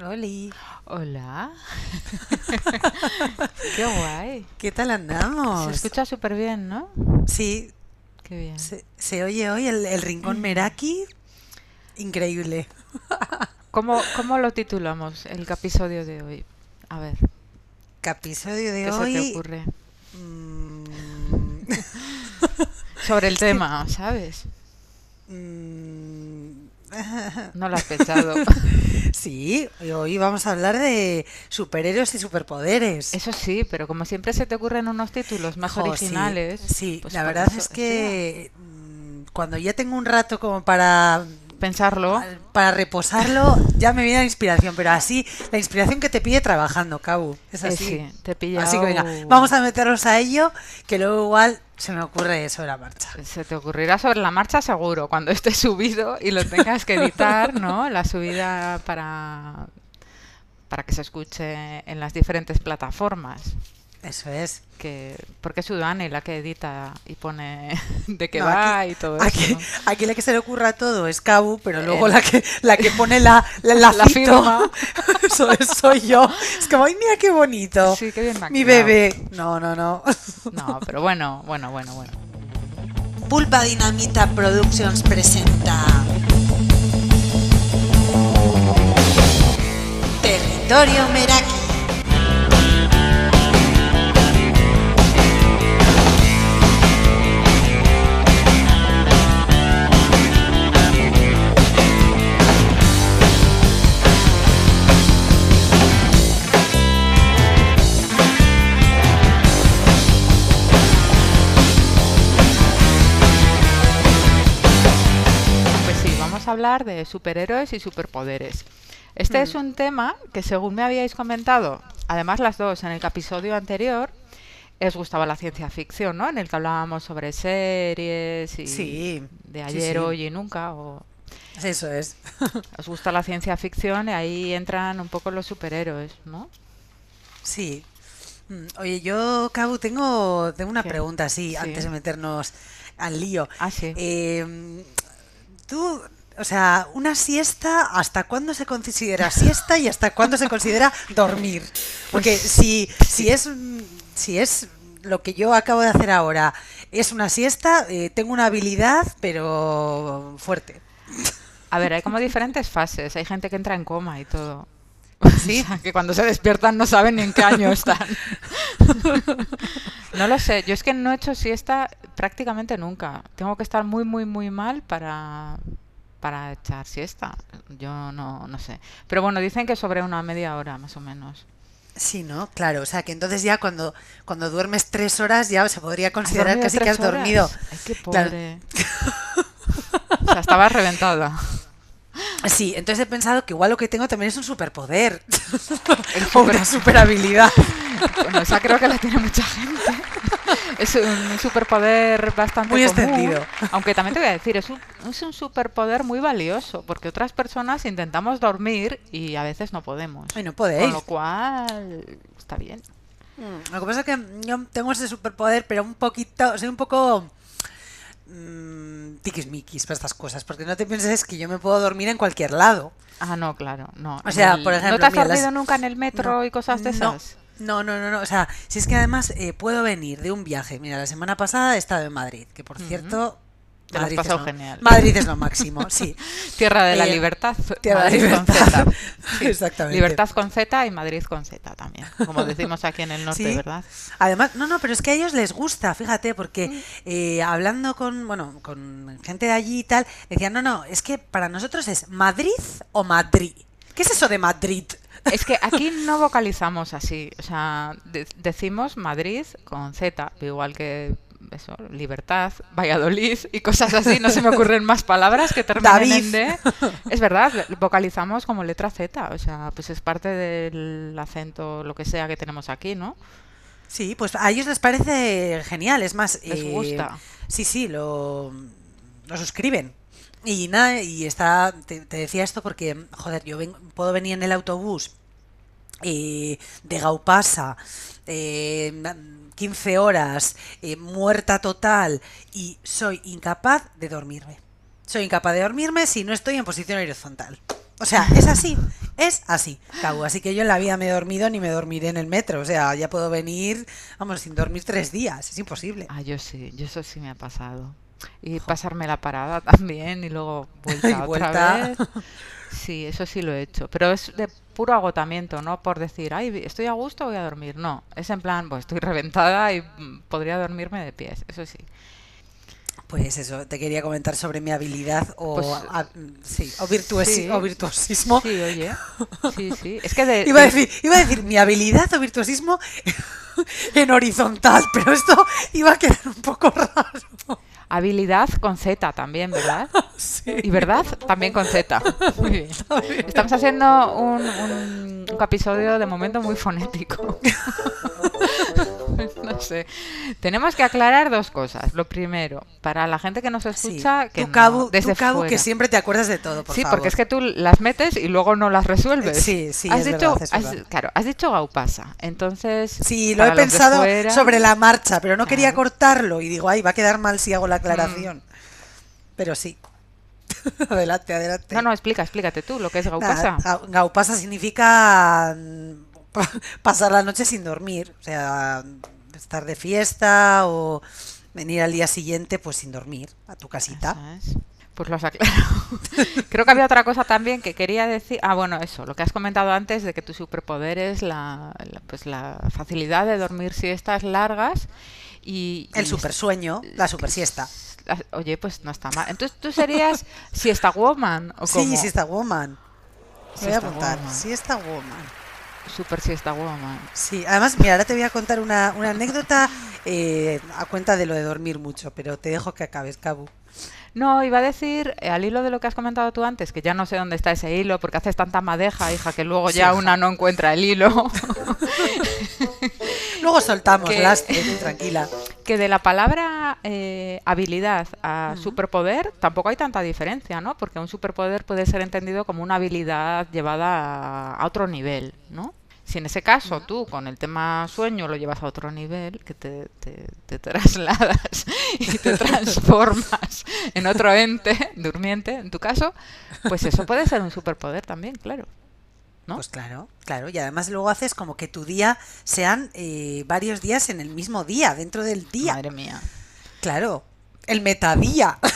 Oli. Hola. Qué guay. ¿Qué tal andamos? Se escucha súper bien, ¿no? Sí, Qué bien. se, se oye hoy el, el rincón Meraki. Increíble. ¿Cómo, ¿Cómo lo titulamos el episodio de hoy? A ver, Episodio de ¿qué se te hoy. ocurre? mm, Sobre el tema, ¿sabes? mm, No lo has pensado. Sí, hoy vamos a hablar de superhéroes y superpoderes. Eso sí, pero como siempre se te ocurren unos títulos más originales. Sí, pues la verdad eso, es que mm, cuando ya tengo un rato como para Pensarlo. para reposarlo, ya me viene la inspiración, pero así, la inspiración que te pide trabajando, Cabu. Es así. sí, te he pillado. Así que venga, vamos a meternos a ello, que luego igual se me ocurre sobre la marcha. Se te ocurrirá sobre la marcha seguro, cuando esté subido y lo tengas que editar, ¿no? La subida para, para que se escuche en las diferentes plataformas. Eso es. Que, porque es Sudane la que edita y pone de qué No, va aquí- y todo Aquí, eso. aquí la que se le ocurra todo es Cabu, pero luego Eh, la que la que pone la, la, firma. eso es- soy yo. Es como, ay, mira qué bonito. Sí, qué bien Mi bebé. No, no, no. No, pero bueno, bueno, bueno, bueno. Pulpa Dinamita Productions presenta Territorio Meraki. Hablar de superhéroes y superpoderes. Este es un tema que según me habíais comentado, además las dos en el episodio anterior, os gustaba la ciencia ficción, ¿no? En el que hablábamos sobre series y Sí, de ayer, sí. hoy y nunca. O Eso es. os gusta la ciencia ficción y ahí entran un poco los superhéroes, ¿no? Sí. Mm, Oye, yo, Cabu, tengo, tengo una pregunta, sí, Sí. antes de meternos al lío. Ah, sí. Eh, tú, o sea, una siesta, ¿hasta cuándo se considera siesta y hasta cuándo se considera dormir? Porque si, si es si es lo que yo acabo de hacer ahora, es una siesta, eh, tengo una habilidad, pero fuerte. A ver, hay como diferentes fases. Hay gente que entra en coma y todo. Sí. O sea, que cuando se despiertan no saben ni en qué año están. No lo sé. Yo es que no he hecho siesta prácticamente nunca. Tengo que estar muy, muy, muy mal para, para echar siesta. Yo no, no sé. Pero bueno, dicen que sobre una media hora más o menos. Sí, ¿no? Claro, o sea que entonces ya cuando, cuando duermes tres horas ya se podría ¿Has considerar casi que has dormido. Ay, qué Claro. pobre. O sea, estaba reventada. Sí, entonces he pensado que igual lo que tengo también es un superpoder. El o super- una superhabilidad. Bueno, esa creo que la tiene mucha gente. Es un superpoder bastante Muy común, extendido. Aunque también te voy a decir, es un, es un superpoder muy valioso, porque otras personas intentamos dormir y a veces no podemos. Ay, no Con podéis. lo cual, está bien. Mm, Lo que pasa es que yo tengo ese superpoder, pero un poquito, soy un poco mm, tiquismiquis para estas cosas, porque no te pienses que yo me puedo dormir en cualquier lado. Ah, no, claro, no. O sea, el- por ejemplo, ¿No te has mira, las- dormido nunca en el metro No, y cosas de esas? No, no, no, no. O sea, si es que además eh, puedo venir de un viaje. Mira, la semana pasada he estado en Madrid, que por cierto. Te lo has Madrid es pasado lo- genial. Madrid es lo máximo, sí. Tierra de la Eh, libertad. Tierra de con libertad. Z. Sí, Exactamente. Libertad con Z y Madrid con Z también, como decimos aquí en el norte, Sí. ¿verdad? Además, no, no, pero es que a ellos les gusta, fíjate, Mm. porque eh, hablando con, bueno, con gente de allí y tal, decían, no, no, es que para nosotros es Madrid o Madrid. ¿Qué es eso de Madrid? Es que aquí no vocalizamos así, o sea, de- decimos Madrid con Z, igual que eso, libertad, Valladolid y cosas así, no se me ocurren más palabras que terminen en D. Es verdad, vocalizamos como letra Z, o sea, pues es parte del acento, lo que sea que tenemos aquí, ¿no? Sí, pues a ellos les parece genial, es más... Les eh, gusta. Sí, sí, lo, lo suscriben. Y nada, y está, te, te decía esto porque, joder, yo ven- puedo venir en el autobús eh, de Gaupasa, eh, 15 horas, eh, muerta total, y soy incapaz de dormirme. Soy incapaz de dormirme si no estoy en posición horizontal. O sea, es así, es así, Cabo. Así que yo en la vida me he dormido ni me dormiré en el metro. O sea, ya puedo venir, vamos, sin dormir tres días. Es imposible. Ah, yo sí, yo eso sí me ha pasado. Y pasarme la parada también y luego vuelta, Y otra vuelta. vez. Sí, eso sí lo he hecho. Pero es de puro agotamiento, ¿no? Por decir, ay, estoy a gusto, voy a dormir. No, es en plan, pues estoy reventada y mm, podría dormirme de pies. Eso sí. Pues eso, te quería comentar sobre mi habilidad o, Pues, a- sí, o, virtuosi- sí. o virtuosismo. Sí, oye. Sí, sí. Es que de, Iba a, de- decir, iba a decir mi habilidad o virtuosismo en horizontal, pero esto iba a quedar un poco raro. Habilidad con Z también, ¿verdad? Sí. Y verdad también con Z. Muy bien. Estamos haciendo un, un, un episodio de momento muy fonético. no sé. Tenemos que aclarar dos cosas. Lo primero, para la gente que nos Sí. escucha, que Tú, no, Cabu, desde tú, Cabu, fuera. que siempre te acuerdas de todo, por sí, favor. porque es que tú las metes y luego no las resuelves. Sí, sí, has es dicho, verdad, es has- verdad. claro, has dicho Gaupasa. Entonces, Sí, lo he pensado fuera- sobre la marcha, pero no quería cortarlo y digo, ay, va a quedar mal si hago la aclaración. Pero sí. adelante, adelante. No, no, explica, explícate tú lo que es Gaupasa. gau- Gaupasa significa mm, pa- pasar la noche sin dormir, o sea, estar de fiesta o venir al día siguiente pues sin dormir a tu casita. Es. Pues lo has aclarado. Creo que había otra cosa también que quería decir. Ah, bueno, eso, lo que has comentado antes de que tu superpoder es la, la- pues la facilidad de dormir siestas largas y... El y super sueño, la super siesta. las- Oye, pues no está mal. Entonces tú serías siesta woman o Sí, como siesta woman. Voy a Siesta apuntar. woman. Siesta woman. Super siesta woman. Sí, además, mira, ahora te voy a contar una, una anécdota eh, a cuenta de lo de dormir mucho, pero te dejo que acabes, Cabu. No, iba a decir, eh, al hilo de lo que has comentado tú antes, que ya no sé dónde está ese hilo, porque haces tanta madeja, hija, que luego Sí, ya hija. una no encuentra el hilo. Luego soltamos, Que- lastre, tranquila. que de la palabra eh, habilidad a superpoder tampoco hay tanta diferencia, ¿no? Porque un superpoder puede ser entendido como una habilidad llevada a, a otro nivel, ¿no? Si en ese caso tú con el tema sueño lo llevas a otro nivel, que te, te- te trasladas y te transformas en otro ente durmiente, en tu caso, pues eso puede ser un superpoder también, claro. ¿No? Pues claro, claro. Y además luego haces como que tu día sean eh, varios días en el mismo día, dentro del día. Madre mía. Claro, el metadía.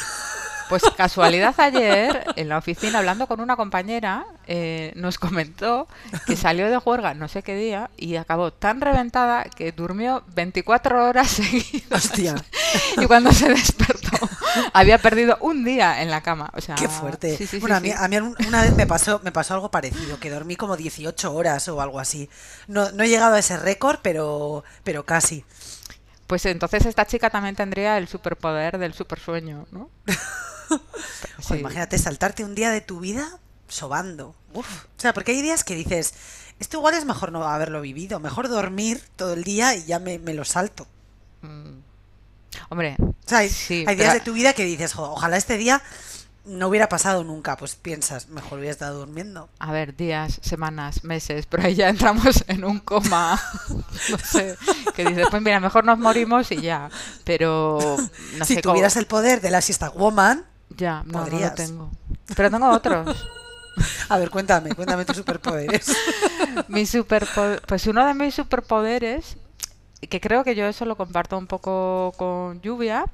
Pues casualidad ayer en la oficina hablando con una compañera eh, nos comentó que salió de juerga no sé qué día y acabó tan reventada que durmió 24 horas seguidas Hostia, y cuando se despertó había perdido un día en la cama. O sea, qué fuerte. sí, sí, sí, bueno, a mí, a mí una vez me pasó, me pasó algo parecido, que dormí como 18 horas o algo así. No, no he llegado a ese récord, pero, pero casi. Pues entonces esta chica también tendría el superpoder del supersueño, ¿no? Sí. imagínate saltarte un día de tu vida sobando. Uf. O sea, porque hay días que dices, esto igual es mejor no haberlo vivido, mejor dormir todo el día y ya me, me lo salto. Mm. Hombre, O sea, hay, Sí, hay días pero- de tu vida que dices, "Jo, ojalá este día no hubiera pasado nunca. Pues piensas, mejor hubiera estado durmiendo. A ver, días, semanas, meses, pero ahí ya entramos en un coma, no sé, que dices, pues mira, mejor nos morimos y ya, pero no si sé cómo- tuvieras el poder de la siesta woman, Ya, no, no lo tengo. Pero tengo otros. a ver, cuéntame, cuéntame tus superpoderes. Mi superpo- pues uno de mis superpoderes, que creo que yo eso lo comparto un poco con Lluvia,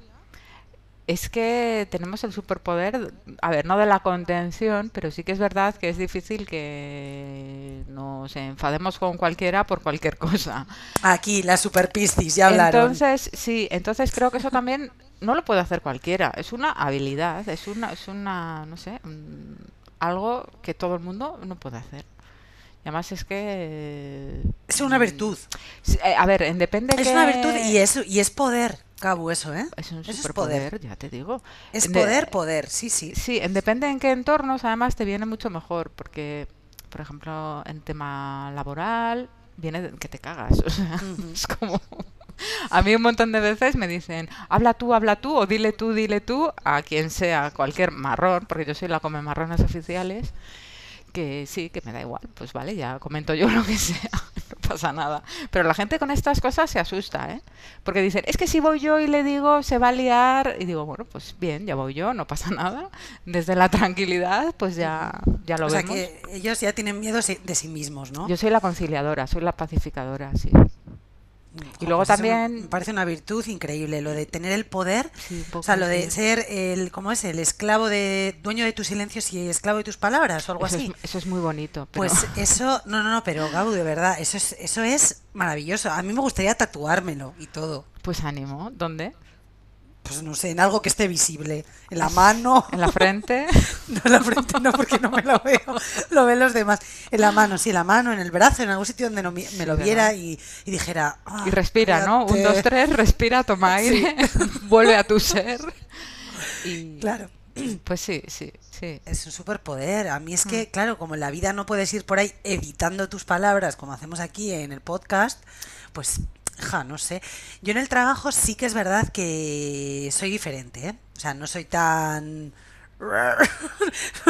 es que tenemos el superpoder, a ver, no de la contención, pero sí que es verdad que es difícil que nos enfademos con cualquiera por cualquier cosa. Aquí, la super piscis, ya hablaron. Entonces, sí, entonces creo que eso también no lo puede hacer cualquiera. Es una habilidad, es una, es una, no sé, mm, algo que todo el mundo no puede hacer. Y además es que... es una virtud. Sí, eh, A ver, en depende Es que- una virtud y es, y es poder, Cabu, eso, ¿eh? Es un Eso es superpoder, poder. ya te digo. Es de- poder, poder, sí, sí. Sí, en depende en qué entornos, además te viene mucho mejor, porque, por ejemplo, en tema laboral, viene que te cagas. O sea, es como. A mí un montón de veces me dicen, habla tú, habla tú, o dile tú, dile tú, a quien sea, cualquier marrón, porque yo soy la come marrones oficiales, que sí, que me da igual, pues vale, ya comento yo lo que sea, no pasa nada. Pero la gente con estas cosas se asusta, ¿eh? Porque dicen, es que si voy yo y le digo, se va a liar. Y digo, bueno, pues bien, ya voy yo, no pasa nada. Desde la tranquilidad, pues ya, ya lo o sea vemos. que ellos ya tienen miedo de sí mismos, ¿no? Yo soy la conciliadora, soy la pacificadora, sí. Jo, luego pues también- Me parece una virtud increíble, lo de tener el poder. Sí, o sea, lo de ser el, ¿cómo es? El esclavo de, dueño de tus silencios y esclavo de tus palabras o algo Eso así. es, eso es muy bonito. pero- Pues eso, no, no, no, pero Gabo, de verdad, eso es, eso es maravilloso. A mí me gustaría tatuármelo y todo. Pues ánimo, ¿dónde? Pues no sé, en algo que esté visible. En la mano. ¿En la frente? No en la frente, no, porque no me lo veo. Lo ven los demás. En la mano, sí, en la mano, en el brazo, en algún sitio donde no me lo viera y, y dijera. "Ah, Y respira, ¿no? Un, cállate". dos, tres, respira, toma aire, vuelve a tu ser. Y Claro. pues sí, sí, sí. Es un superpoder. A mí es Mm. que, claro, como en la vida no puedes ir por ahí editando tus palabras como hacemos aquí en el podcast, pues, ja, no sé. Yo en el trabajo sí que es verdad que soy diferente, ¿eh? O sea, no soy tan...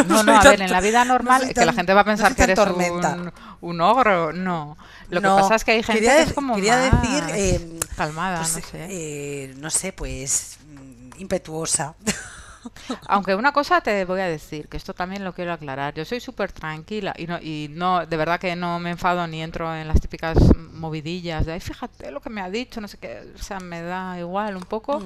No, no, a ver, en la vida normal, soy que la gente va a no pensar que eres un, un ogro. No. Lo No, que pasa es que hay gente quería que es como quería más decir, eh, calmada, pues, no sé. eh, no sé, pues mm, impetuosa. Aunque una cosa te voy a decir, que esto también lo quiero aclarar. Yo soy súper tranquila y no, y no, de verdad que no me enfado ni entro en las típicas movidillas de, ay, fíjate lo que me ha dicho, no sé qué, o sea, me da igual un poco.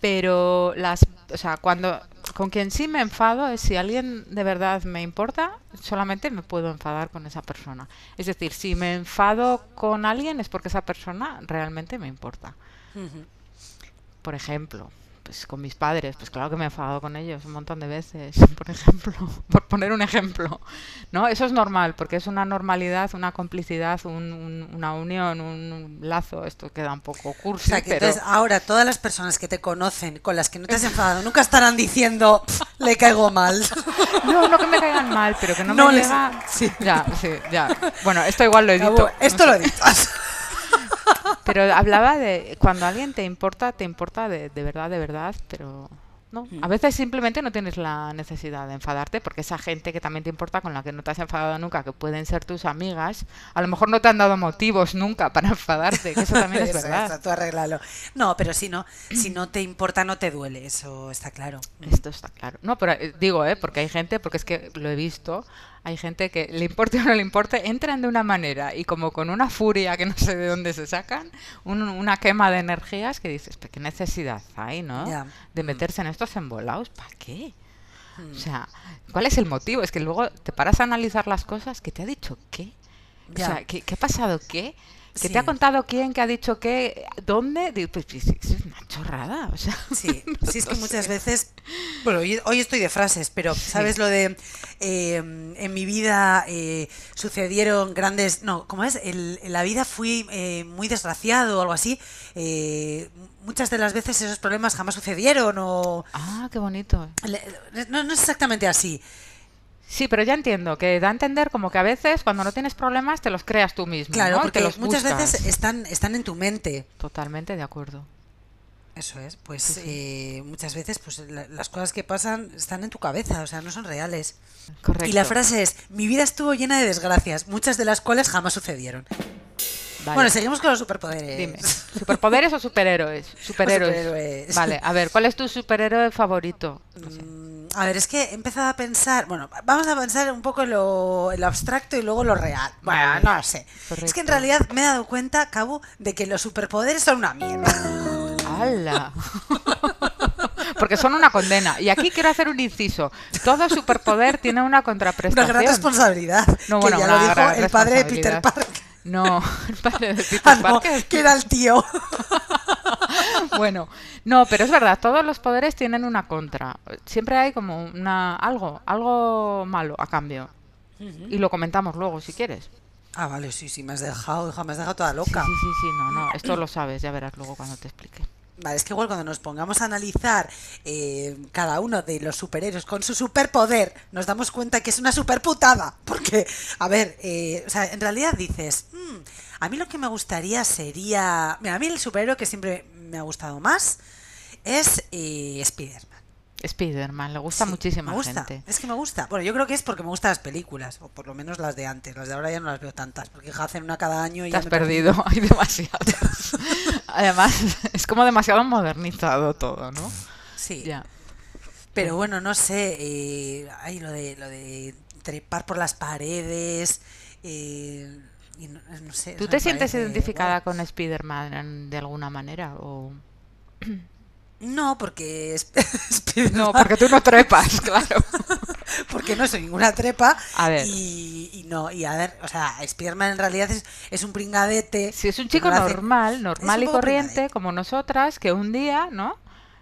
Pero las, o sea, cuando, con quien sí me enfado es si alguien de verdad me importa, solamente me puedo enfadar con esa persona. Es decir, si me enfado con alguien es porque esa persona realmente me importa. Por ejemplo, pues con mis padres, pues claro que me he enfadado con ellos un montón de veces, por ejemplo, por poner un ejemplo. ¿No? Eso es normal, porque es una normalidad, una complicidad, un- un- una unión, un, lazo, esto queda un poco O cursi, sea, que pero entonces ahora todas las personas que te conocen, con las que no te has enfadado, nunca estarán diciendo, "Pf, le caigo mal. no, no que me caigan mal, pero que no, No me les- llega... sí. Ya, sí, ya. Bueno, esto igual lo edito. Cabo, esto no lo sé. editas. Pero hablaba de cuando alguien te importa, te importa de, de verdad, de verdad, pero no. Mm. A veces simplemente no tienes la necesidad de enfadarte porque esa gente que también te importa, con la que no te has enfadado nunca, que pueden ser tus amigas, a lo mejor no te han dado motivos nunca para enfadarte, que eso también es verdad. eso, tú. No, pero si no, si no te importa, no te duele, eso está claro. Esto está claro. No, pero eh, digo, ¿eh? Porque hay gente, porque es que lo he visto, hay gente que le importe o no le importe, entran de una manera y como con una furia que no sé de dónde se sacan, un- una quema de energías que dices, ¿pero qué necesidad hay, no? De meterse en estos embolados, ¿para qué? O sea, ¿cuál es el motivo? Es que luego te paras a analizar las cosas, ¿qué te ha dicho qué? O sea, ¿qué, qué ha pasado qué? ¿Qué Sí. te ha contado quién? ¿Qué ha dicho qué? ¿Dónde? Digo, Pues, pues, es una chorrada, o sea... Sí, sí, es que no muchas sé. veces, bueno, hoy, estoy de frases, pero ¿sabes lo de eh, en mi vida eh, sucedieron grandes, no, ¿cómo es? El- en la vida fui eh, muy desgraciado o algo así. eh, muchas de las veces esos problemas jamás sucedieron o... Ah, qué bonito. No, no es exactamente así. Sí, pero ya entiendo que da a entender como que a veces cuando no tienes problemas te los creas tú mismo. Claro, ¿no? Porque te los muchas buscas. veces están, están en tu mente. Totalmente de acuerdo. Eso es, pues eh, muchas veces pues la- las cosas que pasan están en tu cabeza, o sea, no son reales. Correcto. Y la frase es, mi vida estuvo llena de desgracias, muchas de las cuales jamás sucedieron. Vale. Bueno, seguimos con los superpoderes. Dime, ¿superpoderes o superhéroes? Superhéroes. superhéroes. Vale, a ver, ¿cuál es tu superhéroe favorito? No sé. A ver, es que he empezado a pensar, bueno, vamos a pensar un poco en lo, en lo abstracto y luego lo real. Bueno, Vale. no lo sé. Es que en realidad me he dado cuenta, Cabo, de que los superpoderes son una mierda. ¡Hala! Porque son una condena. Y aquí quiero hacer un inciso. Todo superpoder tiene una Una contraprestación. gran responsabilidad. No, que bueno, ya una lo dijo el padre de Peter. Parker. No, el padre de Peter Ah, no, Parker. que era el tío. Bueno, no, pero es verdad, todos los poderes tienen una contra. Siempre hay como una algo, algo malo a cambio. Y lo comentamos luego si quieres. Ah, vale, sí, sí, me has dejado, hija, me has dejado toda Sí, loca. sí, sí, sí, no, no, esto lo sabes, ya verás luego cuando te explique. Vale, es que igual cuando nos pongamos a analizar eh, cada uno de los superhéroes con su superpoder, nos damos cuenta que es una superputada. Porque, a ver, eh, o sea, en realidad dices, "Mm, a mí lo que me gustaría sería. Mira, a mí el superhéroe que siempre me ha gustado más es eh, Spider-Man. Spider-Man, le gusta Sí, muchísima me gusta. gente. Es que me gusta. Bueno, yo creo que es porque me gustan las películas, o por lo menos las de antes. Las de ahora ya no las veo tantas, porque hacen una cada año y Te ya has me perdido, hay demasiadas. Además, es como demasiado modernizado todo, ¿no? Sí. Ya. Pero bueno, no sé, eh, hay lo de lo de trepar por las paredes, eh, y no, no sé. ¿Tú te sientes parece identificada con Spider-Man de alguna manera? O... No, porque No, porque tú no trepas, claro. porque no soy ninguna trepa A ver. y, y no, y a ver, o sea, Spiderman en realidad es, es un pringadete. Si es un que chico hace- normal, normal y corriente, pringadete, como nosotras, que un día, ¿no?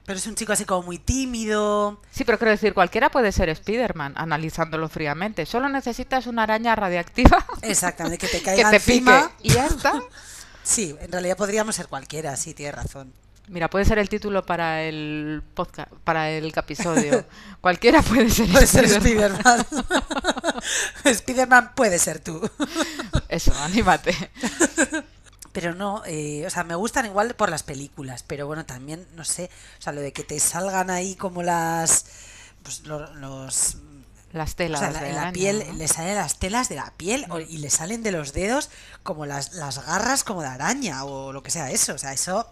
Pero es un chico así como muy tímido. Sí, pero quiero decir, cualquiera puede ser Spider-Man, analizándolo fríamente. Solo necesitas una araña radiactiva Exactamente, que te que caiga te pique encima. y ya está. Sí, en realidad podríamos ser cualquiera, sí, tienes razón. Mira, puede ser el título para el podcast, para el episodio. Cualquiera puede ser Puede ser Spider-Man. Spiderman. Puede ser tú. Eso, anímate. Pero no, eh, o sea, me gustan igual por las películas, pero bueno, también, no sé, o sea, lo de que te salgan ahí como las, pues lo- los, Las o telas sea, la- de la araña, piel, ¿no? le salen las telas de la piel o- y le salen de los dedos como las, las garras como de araña o lo que sea eso, o sea, eso,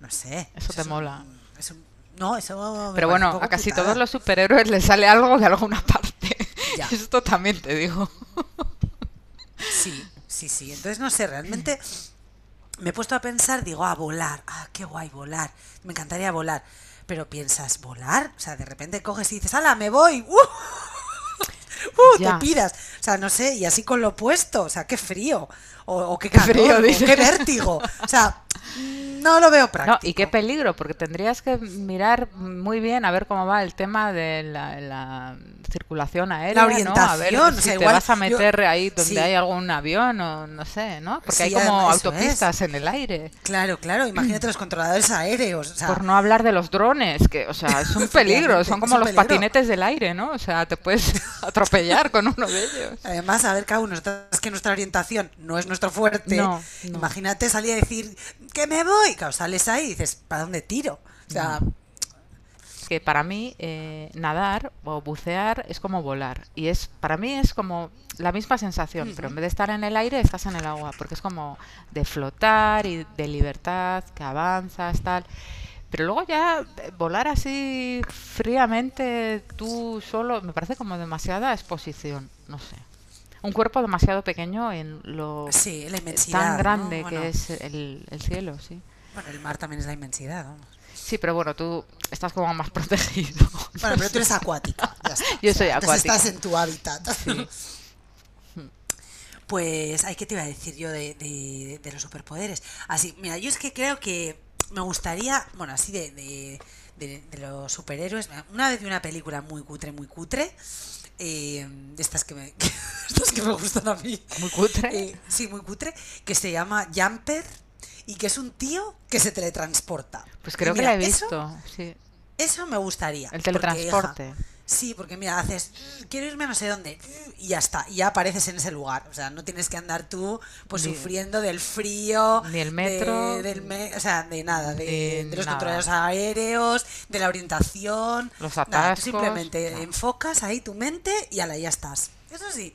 no sé. Eso te mola. no, eso Pero bueno, a casi putada. todos los superhéroes les sale algo de alguna parte. Ya. Esto también te digo. Sí, sí, sí. Entonces, no sé, realmente me he puesto a pensar, digo, a volar. Ah, qué guay, volar. Me encantaría volar. Pero piensas, ¿volar? O sea, de repente coges y dices, ¡hala, me voy! ¡Uh! ¡Uh! Ya. Te piras. O sea, no sé, y así con lo opuesto. O sea, qué frío. O, o qué calor, frío, o dice. qué vértigo. O sea, no lo veo No, práctico. y qué peligro, porque tendrías que mirar muy bien a ver cómo va el tema de la, la circulación aérea, La ¿no? A orientación, ver o si sea, te igual vas a yo- meter ahí donde sí. hay algún avión o no sé, ¿no? Porque hay como autopistas en el aire. Claro, claro. Imagínate los controladores aéreos. O sea, Por no hablar de los drones, que, o sea, es un peligro, son como los peligro. patinetes del aire, ¿no? O sea, te puedes atropellar con uno de ellos. Además, a ver, cada uno, es que nuestra orientación no es nuestro fuerte. No, no. Imagínate salir a decir que me voy. Claro, sales ahí y dices, ¿para dónde tiro? O sea, que para mí eh, nadar o bucear es como volar. Y es para mí es como la misma sensación pero en vez de estar en el aire estás en el agua porque es como de flotar y de libertad que avanzas tal. Pero luego ya eh, volar así fríamente tú solo me parece como demasiada exposición no sé. Un cuerpo demasiado pequeño en lo sí, la tan ¿no? grande Bueno, que es el, el cielo sí Bueno, el mar también es la inmensidad. vamos. sí pero bueno tú estás como más protegido Bueno, pero tú eres acuática. ya está. Yo soy entonces acuática. Estás en tu hábitat. Sí. Pues, ay, ¿qué te iba a decir yo de, de- de los superpoderes? Así, mira, yo es que creo que me gustaría, bueno, así de, los superhéroes. Una vez vi una película muy cutre, muy cutre, eh, de estas que me, estas que me gustan a mí. Muy cutre. Eh, sí, muy cutre, que se llama Jumper y que es un tío que se teletransporta. Pues creo que la he eso- visto, sí. eso me gustaría. El porque, teletransporte. hija, sí, porque mira, haces, "Mm, quiero irme a no sé dónde, mm, y ya está, y ya apareces en ese lugar. O sea, no tienes que andar tú pues Ni- sufriendo del frío, ni el de- metro, del me- o sea, de nada, de, de de los nada. controles aéreos, de la orientación. Los Nada, tú atascos, simplemente no. enfocas ahí tu mente y ala, ya estás. Eso sí.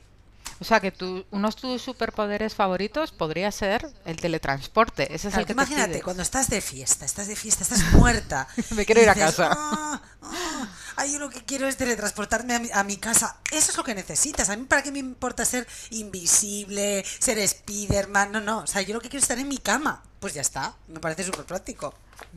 O sea que tú, uno de tus superpoderes favoritos podría ser el teletransporte. Ese es Claro, el que imagínate, te cuando estás de fiesta, estás de fiesta, estás muerta. Me quiero ir a casa. "Ah, ah, ay, yo lo que quiero es teletransportarme a mi, a mi casa. Eso es lo que necesitas. A mí, ¿para qué me importa ser invisible, ser Spiderman? No, no. O sea, yo lo que quiero es estar en mi cama. Pues ya está. Me parece súper práctico.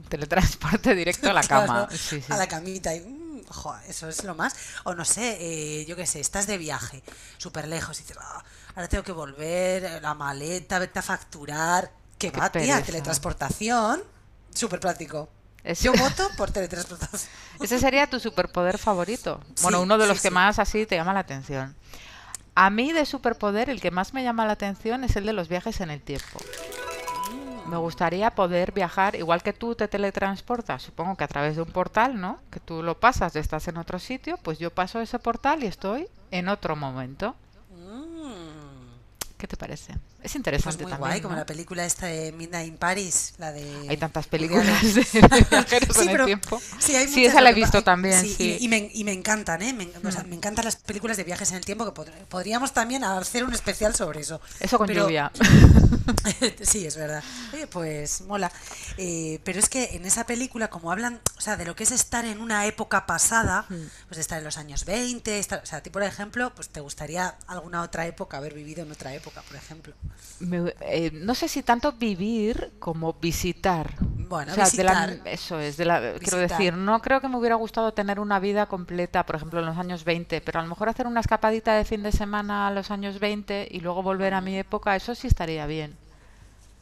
Teletransporte directo a la Claro, cama. Sí, sí. A la camita. Y, mm, jo, eso es lo más. O no sé, eh, yo qué sé, estás de viaje, súper lejos y dices, "Ah, ahora tengo que volver, eh, la maleta, vete a facturar. Que va, tía, teletransportación. Súper práctico. Es- Yo voto por teletransportación. Ese sería tu superpoder favorito. Bueno, Sí, uno de sí, los que sí. más así te llama la atención. A mí de superpoder el que más me llama la atención es el de los viajes en el tiempo. Me gustaría poder viajar, igual que tú te teletransportas, supongo que a través de un portal, ¿no? Que tú lo pasas, estás en otro sitio, pues yo paso ese portal y estoy en otro momento. Mm. ¿Qué ¿Qué te parece? Es Pues interesante muy también. guay, como la película esta de Midnight in Paris, la de... Hay tantas películas de viajeros Sí, en el tiempo. Sí, hay Sí, muchas, esa la he visto también, sí, sí. Y, y me, y me encantan, ¿eh? Me, o sea, me encantan las películas de viajes en el tiempo, que pod- podríamos también hacer un especial sobre eso. Eso con Pero- lluvia. sí, es verdad. Oye, pues mola. Eh, pero es que en esa película, como hablan, o sea, de lo que es estar en una época pasada, Hmm. pues estar en los años 20, estar, o sea, a ti, por ejemplo, pues te gustaría alguna otra época, haber vivido en otra época, por ejemplo. Me- eh, no sé si tanto vivir como visitar. Bueno, O sea, de la- visitar. eso es, de la, quiero decir, no creo que me hubiera gustado tener una vida completa, por ejemplo, en los años 20, pero a lo mejor hacer una escapadita de fin de semana a los años 20 y luego volver a mi época, eso sí estaría bien.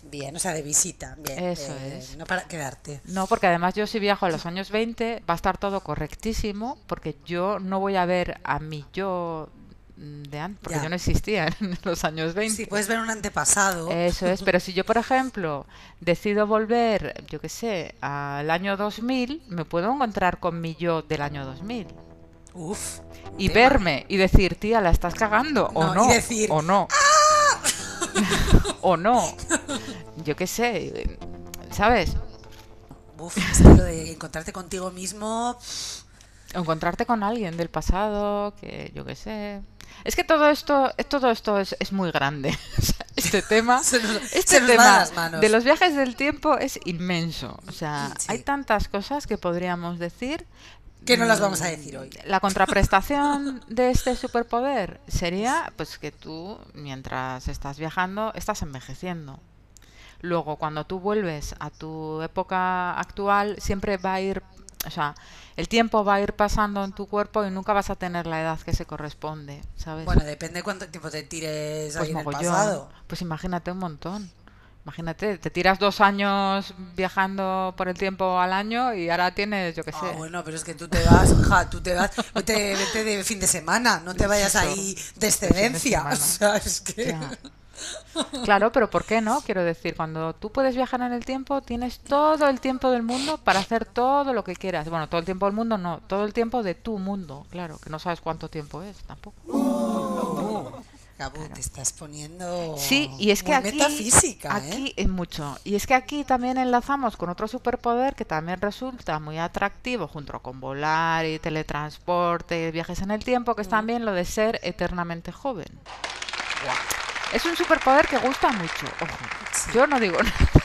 Bien, o sea, de visita, bien. Eso eh, es. No para quedarte. No, porque además yo si viajo a los años 20 va a estar todo correctísimo, porque yo no voy a ver a mi yo de antes, porque Ya. yo no existía en los años 20. Sí, puedes ver un antepasado. Eso es, pero si yo, por ejemplo, decido volver, yo qué sé, al año 2000, me puedo encontrar con mi yo del año 2000 Uf. y tema. verme y decir, tía, la estás cagando, o No, no, y decir, "Ah". o no, o no, yo qué sé, ¿sabes? Uf, es que lo de encontrarte contigo mismo. O encontrarte con alguien del pasado, que yo qué sé. Es que todo esto, todo esto es, es muy grande. Este tema, nos- este tema de los viajes del tiempo es inmenso. O sea, Sí. hay tantas cosas que podríamos decir. Que no las vamos a decir hoy. La contraprestación de este superpoder sería, pues, que tú, mientras estás viajando, estás envejeciendo. Luego, cuando tú vuelves a tu época actual, siempre va a ir, o sea, el tiempo va a ir pasando en tu cuerpo y nunca vas a tener la edad que se corresponde, ¿sabes? Bueno, depende cuánto tiempo te tires pues ahí en el pasado. Pues imagínate un montón. Imagínate, te tiras dos años viajando por el tiempo al año y ahora tienes, yo qué sé. Ah, bueno, pero es que tú te vas, ja, tú te vas, vete, vete de fin de semana, no te vayas Eso, ahí de de fin de excedencia. semana. O sea, es que. Ya. Claro, pero ¿por qué no? Quiero decir, cuando tú puedes viajar en el tiempo, tienes todo el tiempo del mundo para hacer todo lo que quieras. Bueno, todo el tiempo del mundo no, todo el tiempo de tu mundo, claro, que no sabes cuánto tiempo es tampoco. Gabo, te estás poniendo. Sí, y es que aquí, metafísica, ¿eh? aquí es mucho. Y es que aquí también enlazamos con otro superpoder que también resulta muy atractivo, junto con volar y teletransporte y viajes en el tiempo, que es también lo de ser eternamente joven. Es un superpoder que gusta mucho, ojo. Sí. Yo no digo nada.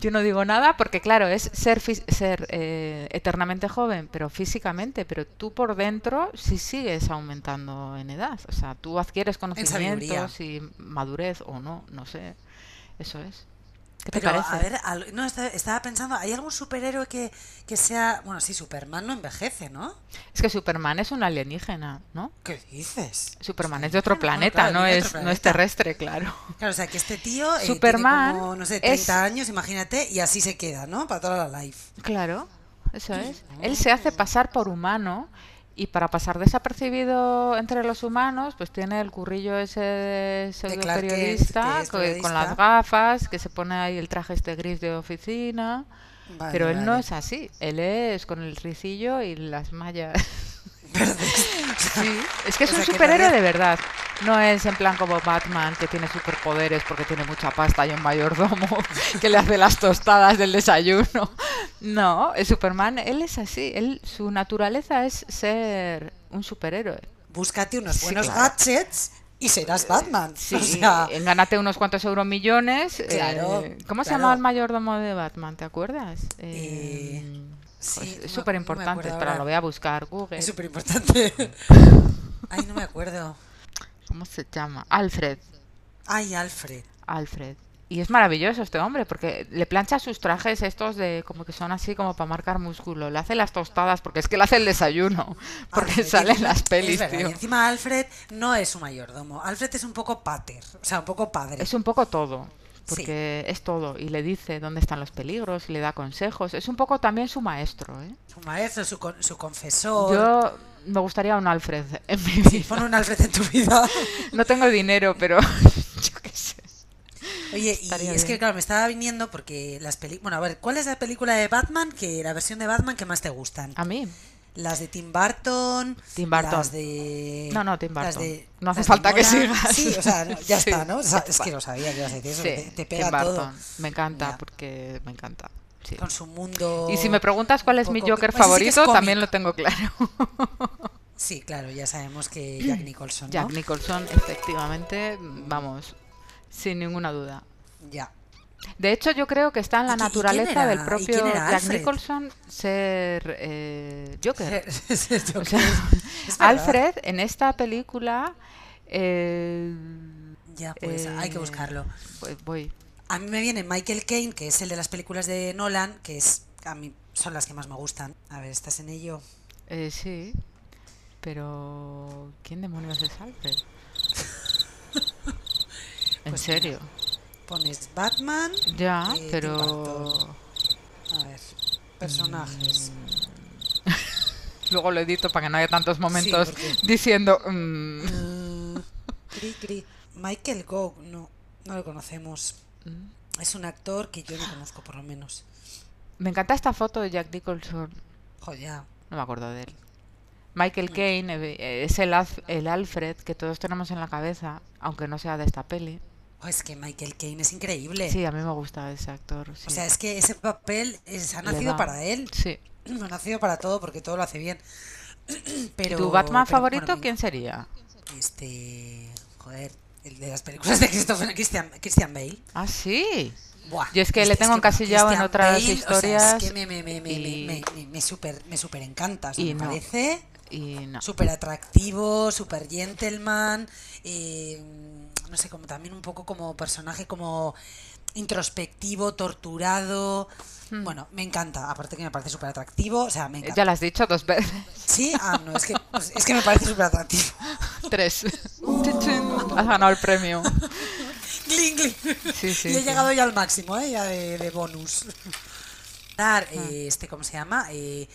Yo no digo nada porque, claro, es ser, ser eh, eternamente joven, pero físicamente, pero tú por dentro sí sigues aumentando en edad. O sea, tú adquieres conocimientos y madurez o no, no sé. Eso es. ¿Qué te Pero, parece? a ver, al- no, estaba, pensando, ¿hay algún superhéroe que, que sea. Bueno, sí, Superman no envejece, ¿no? Es que Superman es un alienígena, ¿no? ¿Qué dices? Superman es de otro Bueno, planeta, claro, no, es, otro no es planeta. terrestre, claro. Claro, o sea, que este tío. eh, Superman tiene como, no sé, es- 30 años, imagínate, y así se queda, ¿no? Para toda la life. Claro, eso es. Él se hace pasar por humano y para pasar desapercibido entre los humanos, pues tiene el currillo ese de pseudo periodista, que con las gafas, que se pone ahí el traje este gris de oficina. Vale, pero él no es así, él es con el ricillo y las mallas. Verdes. Sí, es que es O un sea, que superhéroe de verdad. No es en plan como Batman que tiene superpoderes porque tiene mucha pasta y un mayordomo que le hace las tostadas del desayuno. No, el Superman, él es así. Él, su naturaleza es ser un superhéroe. Búscate unos Sí, buenos claro. gadgets y serás Batman. Sí, O sea, gánate unos cuantos euromillones. Claro, eh, ¿Cómo se llamaba el mayordomo de Batman? ¿Te acuerdas? Eh, Eh, sí, pues no- es súper no importante. Espera, ahora. lo voy a buscar. Google. es súper importante. Ay, no me acuerdo. ¿Cómo se llama? Alfred. Ay, Alfred. Alfred. Y es maravilloso este hombre, porque le plancha sus trajes estos de como que son así como para marcar músculo. Le hace las tostadas, porque es que le hace el desayuno. Porque Alfred, y sale en encima- las pelis, verdad, tío. Y encima Alfred no es un mayordomo. Alfred es un poco pater, o sea, un poco padre. Es un poco todo. Porque es todo. Y le dice dónde están los peligros, y le da consejos. Es un poco también su maestro, ¿eh? Su maestro, su, con- su confesor. Yo me gustaría un Alfred en mi Sí, vida. pon un Alfred en tu vida. No tengo dinero, pero yo qué sé. Oye, y Estaría es que claro, me estaba viniendo porque las películas... Bueno, a ver, ¿cuál es la película de Batman, que la versión de Batman que más te gustan? A mí, Las de Tim Burton. Tim Burton. Las de. No, no, Tim Burton. de- No hace falta que sigas. Sí, o sea, ya Sí. está, ¿no? O sea, es que lo sabía que ibas a decir eso. Sí, te, te pega Tim todo. Burton. Me encanta porque me encanta. sí. Con su mundo. Y si me preguntas cuál es mi Joker Ese sí que es favorito, también lo tengo claro. Sí, claro, ya sabemos que Jack Nicholson. ¿no? Jack Nicholson, efectivamente, vamos, sin ninguna duda. Ya. De hecho, yo creo que está en la ¿Y qui- y quién naturaleza era- del propio Jack Alfred? Nicholson ser eh, Joker. Joker. O sea, Es verdad. Alfred en esta película, eh, Ya, pues hay que eh, buscarlo. pues voy. A mí me viene Michael Caine, que es el de las películas de Nolan, que es a mí son las que más me gustan. A ver, ¿estás en ello? Eh, sí, pero ¿quién demonios es Alfred? ¿En Pues serio? Pones Batman. Ya, eh, pero... A ver, personajes. Luego lo edito para que no haya tantos momentos porque- diciendo... mm, Mm, cri, cri. Michael Gove, no, no lo conocemos. mm. Es un actor que yo no conozco, por lo menos. Me encanta esta foto de Jack Nicholson. Joder. No me acuerdo de él. Michael Caine eh, es el, el Alfred que todos tenemos en la cabeza, aunque no sea de esta peli. Oh, es que Michael Caine es increíble. Sí, a mí me gusta ese actor. sí. O sea, es que ese papel es- ha nacido para él. Sí. Ha nacido para todo porque todo lo hace bien. Pero, ¿Tu Batman pero, favorito bueno, quién sería? Este. Joder, el de las películas de Christopher, Christian, Christian Bale. Ah, sí. Buah, Yo es que le tengo encasillado en otras Bale, o sea, historias es que me, me, me, me, y- me, super, me super encanta. o sea, y me no. parece Y no. súper atractivo, súper gentleman. eh, no sé, como también un poco como personaje como introspectivo, torturado. Hmm. Bueno, me encanta. Aparte que me parece súper atractivo. O sea, me encanta. Ya lo has dicho dos veces. Sí, ah, no, es que, pues, es que me parece súper atractivo. Tres. Has ganado el premio. Sí, sí, y he sí. llegado ya al máximo, ¿eh? Ya de, de bonus. Dar, eh, este, ¿cómo se llama? Eh,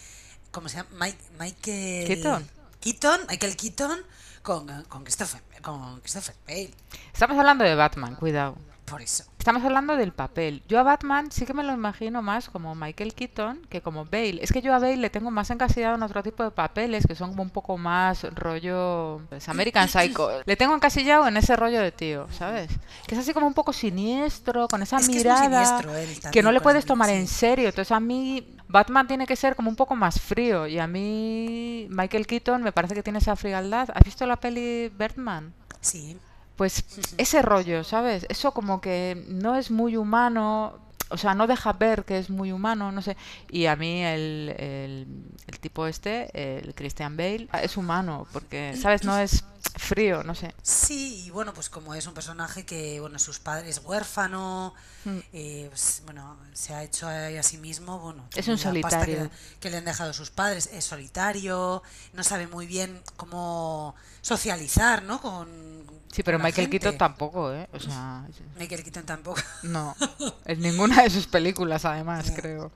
¿Cómo se llama? Mike, Michael... Keaton. Keaton, Michael Keaton con, con, Christopher, con Christopher Bale. Estamos hablando de Batman, cuidado. Por eso. Estamos hablando del papel. Yo a Batman sí que me lo imagino más como Michael Keaton que como Bale. Es que yo a Bale le tengo más encasillado en otro tipo de papeles que son como un poco más rollo pues, American Psycho. Le tengo encasillado en ese rollo de tío, ¿sabes? Que es así como un poco siniestro, con esa Es que es mirada él que no le puedes tomar en serio. Entonces a mí Batman tiene que ser como un poco más frío y a mí Michael Keaton me parece que tiene esa frialdad. ¿Has visto la peli Birdman? Sí. Pues ese rollo, ¿sabes? Eso como que no es muy humano, o sea, no deja ver que es muy humano, no sé. Y a mí el, el, el tipo este, el Christian Bale, es humano, porque, ¿sabes? No es frío, no sé. Sí, y bueno, pues como es un personaje que, bueno, sus padres es huérfano, Mm. eh, pues, bueno, se ha hecho a, a sí mismo, bueno, Es un pasta que, solitario. que le han dejado sus padres, es solitario, no sabe muy bien cómo socializar, ¿no? Con, Sí, pero Michael Keaton gente. tampoco, ¿eh? O sea, Michael Keaton tampoco. no. En ninguna de sus películas, además, Ya. creo.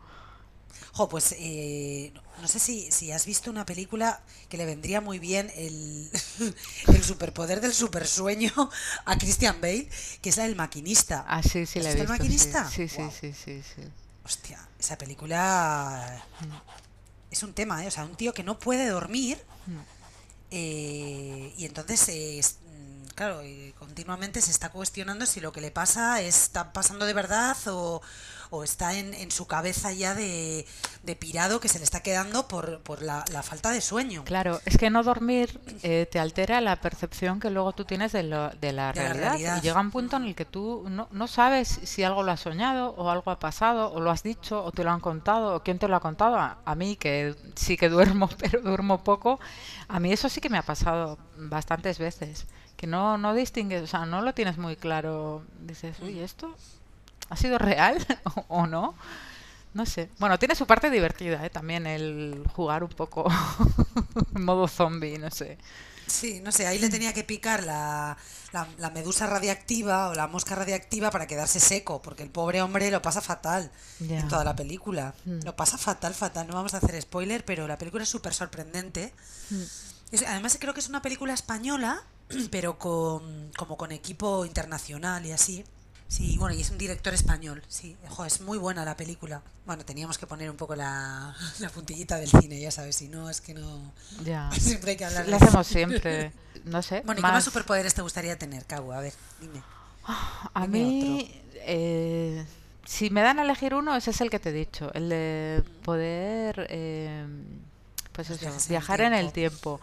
Jo, pues eh, no sé si, si has visto una película que le vendría muy bien el, el superpoder del supersueño a Christian Bale, que es la del maquinista. Ah, sí, sí, ¿Has la he visto el maquinista? Sí, sí, Guau. sí, sí, sí. Hostia, esa película es un tema, ¿eh? O sea, un tío que no puede dormir eh, y entonces, eh, claro, eh, continuamente se está cuestionando si lo que le pasa está pasando de verdad o, o está en, en su cabeza ya de, de pirado que se le está quedando por, por la, la falta de sueño. Claro, es que no dormir eh, te altera la percepción que luego tú tienes de, lo- de la, De la realidad. Y llega un punto en el que tú no, no sabes si algo lo has soñado o algo ha pasado o lo has dicho o te lo han contado o quién te lo ha contado. A, a mí que sí que duermo, pero duermo poco, a mí eso sí que me ha pasado bastantes veces. Que no, no distingues, o sea, no lo tienes muy claro. Dices, uy, ¿esto ha sido real o, no? No sé. Bueno, tiene su parte divertida, ¿eh? También el jugar un poco en modo zombie, no sé. Sí, no sé, ahí le tenía que picar la, la, la medusa radiactiva o la mosca radiactiva para quedarse seco, porque el pobre hombre lo pasa fatal en toda la película. Mm. Lo pasa fatal, fatal. No vamos a hacer spoiler, pero la película es súper sorprendente. Mm. Además creo que es una película española, pero con, como con equipo internacional y así. Sí, bueno, y es un director español, sí. Ojo, es muy buena la película. Bueno, teníamos que poner un poco la, la puntillita del cine, ya sabes, si no, es que no... Ya. Siempre hay que hablar Lo hacemos siempre. No sé. Bueno, ¿y qué más superpoderes te gustaría tener, Cabo? A ver, dime. A Dime mí, eh, si me dan a elegir uno, ese es el que te he dicho, el de poder, eh, pues eso, viajes en el viajar en el tiempo.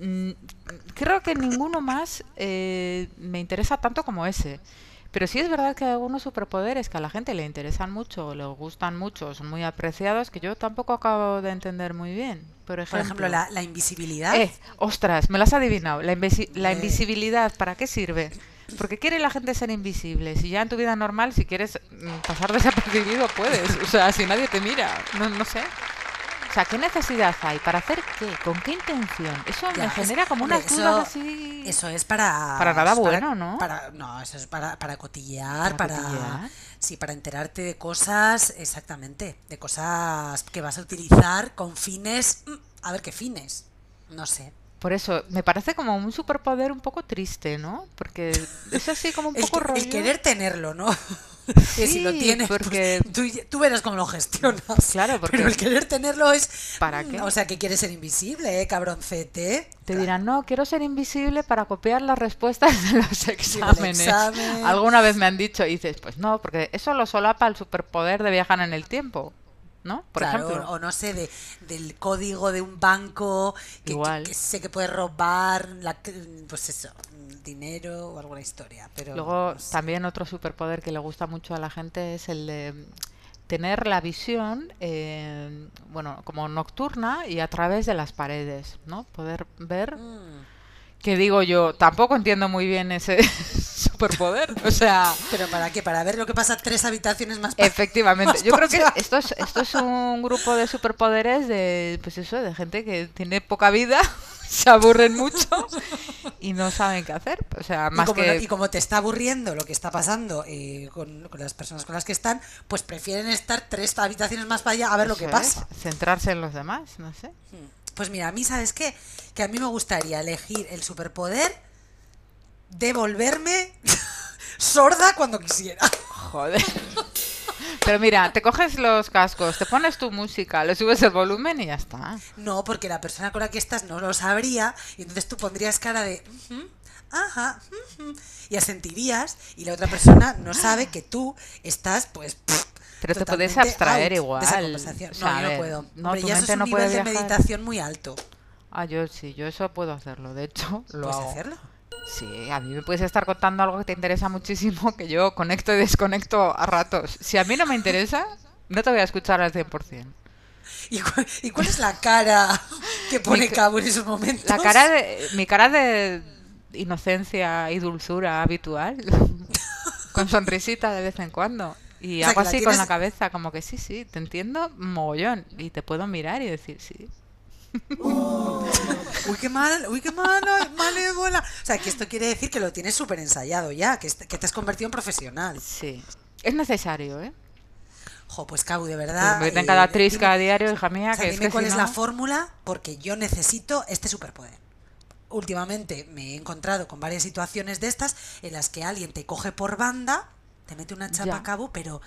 Mm, Creo que ninguno más eh, me interesa tanto como ese. Pero sí es verdad que hay algunos superpoderes que a la gente le interesan mucho, le gustan mucho, son muy apreciados, que yo tampoco acabo de entender muy bien. Por ejemplo, Por ejemplo, la, la invisibilidad. eh, ostras, me lo has adivinado. La, invisi- la Eh. invisibilidad, ¿para qué sirve? Porque quiere la gente ser invisible. Si ya en tu vida normal, si quieres mm, pasar desapercibido, puedes. O sea, si nadie te mira, no, no sé. O sea, ¿qué necesidad hay? ¿Para hacer qué? ¿Con qué intención? Eso Ya, me genera como unas dudas eso- así. Eso es para... Para nada bueno, ¿no? Para, no, eso es para, para cotillear, para... Cotillear. Sí, para enterarte de cosas, exactamente, de cosas que vas a utilizar con fines... mm, A ver qué fines, no sé. Por eso, me parece como un superpoder un poco triste, ¿no? Porque es así como un El, poco que- el rollo. querer tenerlo, ¿no? Que si lo Sí, tienes, pues, porque- tú, tú verás cómo lo gestionas. Claro, porque- Pero el querer tenerlo es... ¿Para mm, qué? O sea, que quieres ser invisible, ¿eh, cabroncete? Te dirán, no, quiero ser invisible para copiar las respuestas de los exámenes. examen. Alguna vez me han dicho, y dices, pues no, porque eso lo solapa el superpoder de viajar en el tiempo, ¿no? Por claro, ejemplo. o no sé, de, del código de un banco que, que- Igual. que sé que puede robar, la, pues eso, dinero o alguna historia. Pero Luego, también otro superpoder que le gusta mucho a la gente es el de tener la visión, eh, bueno, como nocturna y a través de las paredes, ¿no? Poder ver Mm, que digo yo, tampoco entiendo muy bien ese superpoder. O sea, ¿Pero para qué? ¿Para ver lo que pasa tres habitaciones más efectivamente. más Yo creo que esto es, esto es un grupo de superpoderes de, pues eso, de gente que tiene poca vida, se aburren mucho y no saben qué hacer. O sea, Y más como, que... y como te está aburriendo lo que está pasando eh, con, con las personas con las que están, pues prefieren estar tres habitaciones más para allá a ver lo que es, pasa. centrarse en los demás, no sé. Pues mira, a mí, ¿sabes qué? Que a mí me gustaría elegir el superpoder de volverme sorda cuando quisiera. Joder. Pero mira, te coges los cascos, te pones tu música, le subes el volumen y ya está. No, porque la persona con la que estás no lo sabría y entonces tú pondrías cara de... "Ujú, Ajá, ujú", y asentirías y la otra persona no sabe que tú estás pues... pff, Pero te puedes abstraer out de esa igual. conversación. No, yo no puedo. no, Hombre, ya eso es no un puede nivel de viajar. meditación muy alto. Ah, yo sí, yo eso puedo hacerlo. De hecho, lo ¿Puedes hago. hacerlo? Sí, a mí me puedes estar contando algo que te interesa muchísimo, que yo conecto y desconecto a ratos. Si a mí no me interesa, no te voy a escuchar al 100%. ¿Y, cu- y cuál es la cara que pone Mi Cabo en esos momentos? La cara de, mi cara de inocencia y dulzura habitual, con sonrisita de vez en cuando. Y O sea, hago así con la cabeza, como que sí, sí, te entiendo mogollón. Y te puedo mirar y decir, sí. Uy, qué mal, uy, qué mal, malévola. O sea, que esto quiere decir que lo tienes súper ensayado ya, que, te has convertido en profesional. Sí. Es necesario, ¿eh? Jo, pues Cabo, de verdad. Me meten eh, cada dime- cada diario, hija mía, o sea, que es dime que cuál si es no- la fórmula, porque yo necesito este superpoder. Últimamente me he encontrado con varias situaciones de estas en las que alguien te coge por banda, te mete una chapa Ya. a cabo, pero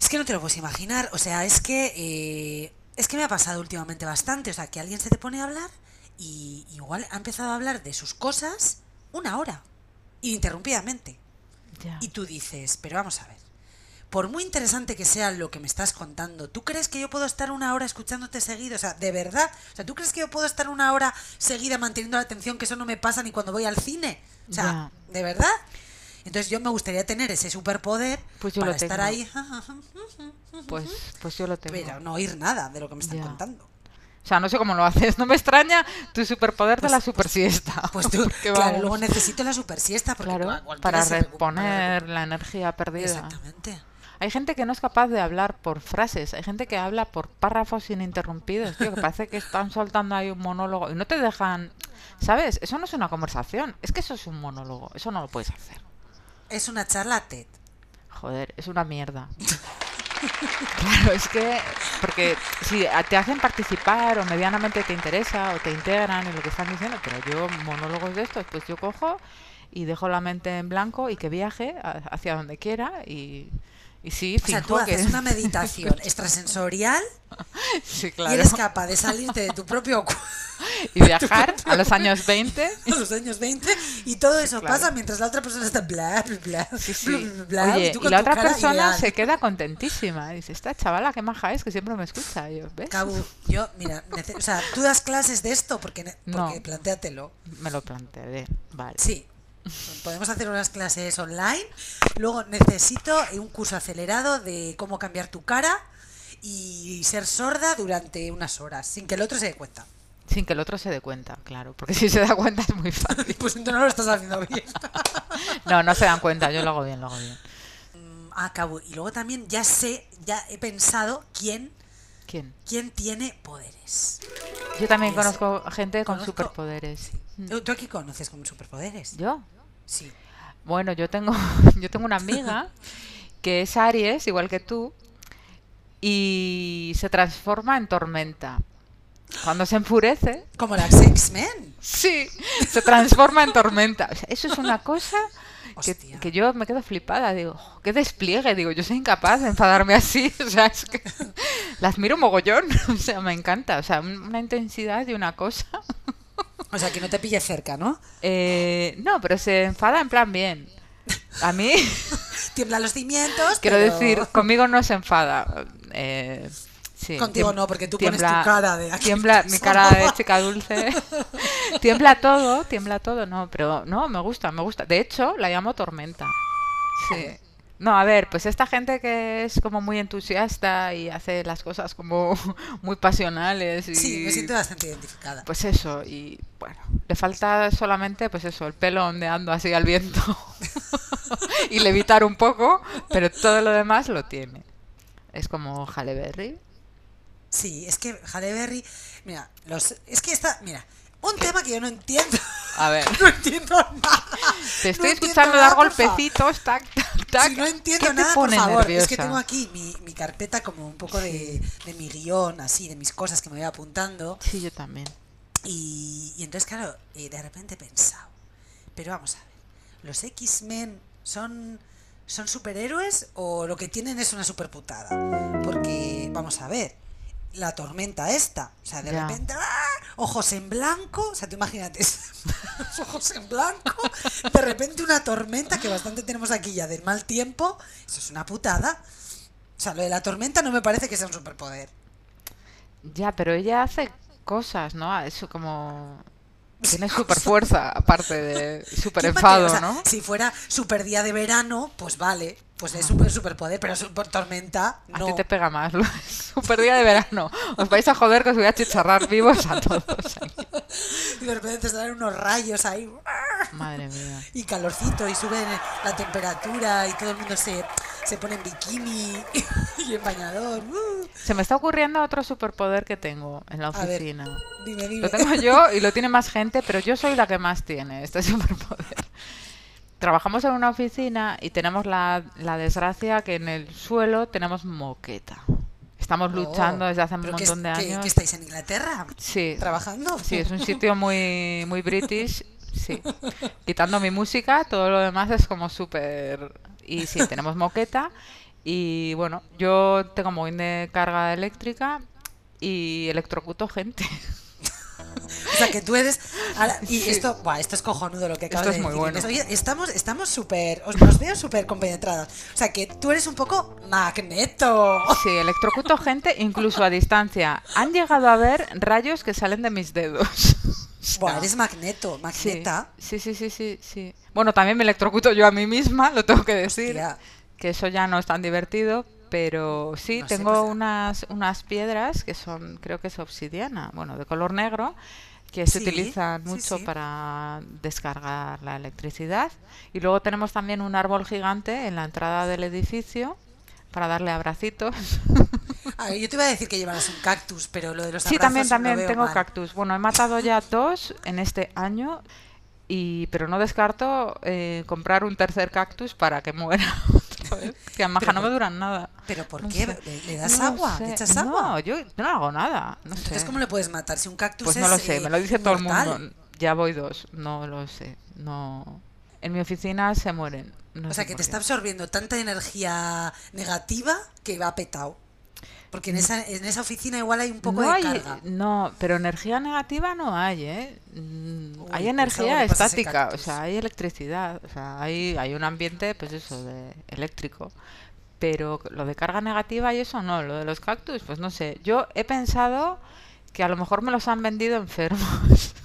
es que no te lo puedes imaginar. O sea, es que eh, es que me ha pasado últimamente bastante. O sea, que alguien se te pone a hablar y igual ha empezado a hablar de sus cosas una hora, ininterrumpidamente. Ya. Y tú dices, pero vamos a ver, por muy interesante que sea lo que me estás contando, ¿tú crees que yo puedo estar una hora escuchándote seguido? O sea, ¿de verdad? O sea, ¿tú crees que yo puedo estar una hora seguida manteniendo la atención que eso no me pasa ni cuando voy al cine? O sea, ¿de verdad? Entonces yo me gustaría tener ese superpoder Pues para estar ahí, Pues, pues yo lo tengo. pero no oír nada de lo que me están Ya. contando. O sea, no sé cómo lo haces. No me extraña tu superpoder de Pues- la super siesta. Pues tú, Porque claro, luego necesito la super siesta porque claro, para reponer la energía perdida. Exactamente. Hay gente que no es capaz de hablar por frases, hay gente que habla por párrafos ininterrumpidos, tío, que parece que están soltando ahí un monólogo y no te dejan, ¿sabes? Eso no es una conversación, es que eso es un monólogo, eso no lo puedes hacer. Es una charla TED. Joder, es una mierda. Claro, es que, porque si te hacen participar o medianamente te interesa o te integran en lo que están diciendo, pero yo monólogos de estos, pues yo cojo y dejo la mente en blanco y que viaje hacia donde quiera y, y sí, O sea, tú que... haces una meditación extrasensorial Sí, y claro. eres capaz de salirte de tu propio cu- Y viajar a los años 20. a los años 20 y todo eso claro. pasa mientras la otra persona está bla, bla, bla, Sí, bla, bla, tú y la otra persona ideal. se queda contentísima. Dice, esta chavala que maja es, que siempre me escucha. Y yo, ¿ves? Cabu, yo, mira, o sea, tú das clases de esto porque, No. porque plantéatelo. Me lo plantearé. Vale. Sí. Podemos hacer unas clases online. Luego necesito un curso acelerado de cómo cambiar tu cara y ser sorda durante unas horas, sin que el otro se dé cuenta. Sin que el otro se dé cuenta, claro. Porque si se da cuenta es muy fácil. Pues entonces no lo estás haciendo bien. No, no se dan cuenta. Yo lo hago bien, lo hago bien. Mm, Ah, Cabu, y luego también ya sé, ya he pensado quién, ¿Quién? quién tiene poderes. Yo también conozco gente con conozco- superpoderes. ¿Tú, tú aquí conoces como superpoderes? ¿Yo? Sí. Bueno, yo tengo, yo tengo una amiga que es Aries, igual que tú, y se transforma en tormenta. Cuando se enfurece, Como las X-Men. sí, se transforma en tormenta. O sea, eso es una cosa que, que yo me quedo flipada. Digo, "Oh, qué despliegue. Digo, yo soy incapaz de enfadarme así. O sea, es que la admiro mogollón. O sea, me encanta. O sea, un- una intensidad y una cosa. O sea, que no te pille cerca, ¿no? Eh, no, pero se enfada en plan bien. A mí, Tiembla los cimientos. quiero pero- decir, conmigo no se enfada. Eh, sí, Contigo no, porque tú pones tu cara de aquí Tiembla mi cara de chica dulce. tiembla todo, tiembla todo, no, pero no, me gusta, me gusta. De hecho, la llamo tormenta. Sí. No, a ver, pues esta gente que es como muy entusiasta y hace las cosas como muy pasionales y Sí, me siento bastante identificada. pues eso, y bueno, le falta solamente, pues eso, el pelo ondeando así al viento y levitar un poco, pero todo lo demás lo tiene. Es como Halle Berry. Sí, es que Halle Berry, mira, los, es que está, mira, un tema que yo no entiendo, A ver, no entiendo nada. te estoy No escuchando dar golpecitos, tac, tac, tac. Si no entiendo ¿Qué te nada, por favor, es que tengo aquí mi, mi carpeta como un poco de, de mi guion, así, de mis cosas que me voy apuntando. Sí, yo también. Y, y entonces, claro, eh, de repente he pensado, pero vamos a ver, ¿los X-Men son, son superhéroes o lo que tienen es una superputada? Porque, vamos a ver, la tormenta esta, o sea, de Ya. repente, ¡ah! ojos en blanco, o sea, tú imagínate, ojos en blanco, de repente una tormenta que bastante tenemos aquí ya del mal tiempo, eso es una putada. O sea, lo de la tormenta no me parece que sea un superpoder. Ya, pero ella hace cosas, ¿no? Eso como... Tiene super fuerza, aparte de super ¿Quién va a enfado, querer? O sea, ¿no? Si fuera super día de verano, pues vale, pues es super superpoder, pero super tormenta, A no. ti te pega más. Super día de verano. Os vais a joder que os voy a chicharrar vivos a todos. Y de repente te unos rayos ahí Madre mía. y calorcito y sube la temperatura y todo el mundo se, se pone en bikini y en bañador. Uh. Se me está ocurriendo otro superpoder que tengo en la A ver, oficina. Dime, dime. Lo tengo yo y lo tiene más gente, pero yo soy la que más tiene este superpoder. Trabajamos en una oficina y tenemos la, la desgracia que en el suelo tenemos moqueta. Estamos luchando Oh, desde hace un ¿pero qué montón de es- años. ¿Qué estáis en Inglaterra? Sí, ¿Trabajando? sí, es un sitio muy, muy british. Sí. Quitando mi música, todo lo demás es como súper... Y sí, tenemos moqueta. Y bueno, yo tengo móvil de carga eléctrica y electrocuto gente. O sea, que tú eres... ahora- y Sí. esto, buah, esto es cojonudo lo que acabas Esto de es muy decir. bueno. Oye, estamos estamos súper... Os, os veo súper compenetradas. O sea, que tú eres un poco magneto. Sí, electrocuto gente incluso a distancia. Han llegado a ver rayos que salen de mis dedos. Buah, eres magneto, magneta. sí, sí, sí, sí, sí. Bueno, también me electrocuto yo a mí misma, lo tengo que decir. Hostia. Que eso ya no es tan divertido, pero sí, No tengo unas, unas piedras que son, creo que es obsidiana, bueno, de color negro, que se Sí, utilizan sí, mucho sí. para descargar la electricidad. Y luego tenemos también un árbol gigante en la entrada del edificio para darle abracitos. A ver, yo te iba a decir que llevaras un cactus, pero lo de los Sí, abrazos también, lo también veo tengo mal. cactus. Bueno, he matado ya dos en este año, y pero no descarto eh, comprar un tercer cactus para que muera. que a maja no me duran nada. ¿Pero por No qué? ¿Le, le das No agua? sé. ¿Le echas agua? No, yo no hago nada. No Entonces, sé. ¿cómo le puedes matar si un cactus Pues es no lo sé, eh, me lo dice todo el mortal? mundo. Ya voy dos, no lo sé. No. en mi oficina se mueren. O sea, que te está absorbiendo tanta energía negativa que va petado. Porque en esa, en esa oficina igual hay un poco no de hay, carga. no, pero energía negativa no hay, ¿eh? Mm, Uy, hay pues energía estática, o sea, hay electricidad, o sea, hay, hay un ambiente, pues eso, de eléctrico. Pero lo de carga negativa y eso no, lo de los cactus, pues no sé. Yo he pensado que a lo mejor me los han vendido enfermos.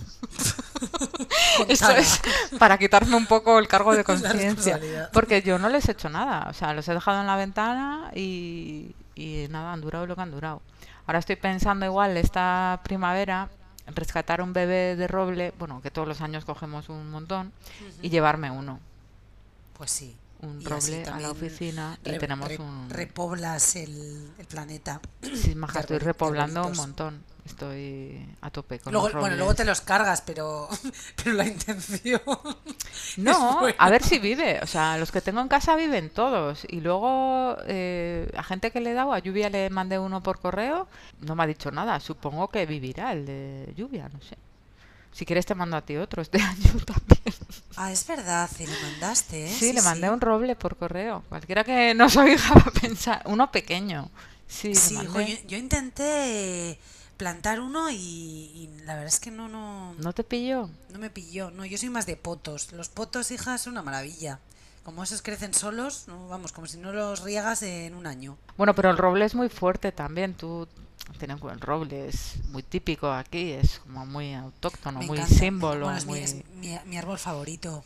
Eso es para quitarme un poco el cargo de conciencia. Porque yo no les he hecho nada. O sea, los he dejado en la ventana y, y nada, han durado lo que han durado. Ahora estoy pensando igual esta primavera rescatar un bebé de roble, bueno, que todos los años cogemos un montón, y llevarme uno, Pues sí. un Y roble a la oficina y tenemos re- un... repoblas el, el planeta. Sí, maja, estoy repoblando un montón. Estoy a tope con Luego, los bueno, luego te los cargas, pero, pero la intención. No, a ver si vive. O sea, los que tengo en casa viven todos. Y luego eh, a gente que le he dado, a Lluvia le mandé uno por correo, no me ha dicho nada. Supongo que vivirá el de Lluvia, no sé. Si quieres te mando a ti otro este año también. Ah, es verdad, se le mandaste, ¿eh? Sí, le mandé un roble por correo. Cualquiera que nos oiga va a pensar. Uno pequeño. Sí, Sí, jo, mandé. yo, yo intenté plantar uno y, y la verdad es que no, no, ¿No te pilló? no me pilló. No, yo soy más de potos. Los potos, hija, son una maravilla. Como esos crecen solos, no, vamos, como si no los riegas en un año. Bueno, pero el roble es muy fuerte también. Tú ten en cuenta, el roble es muy típico aquí, es como muy autóctono, Me muy encanta. símbolo. Bueno, es, mi, muy... es mi- mi árbol favorito.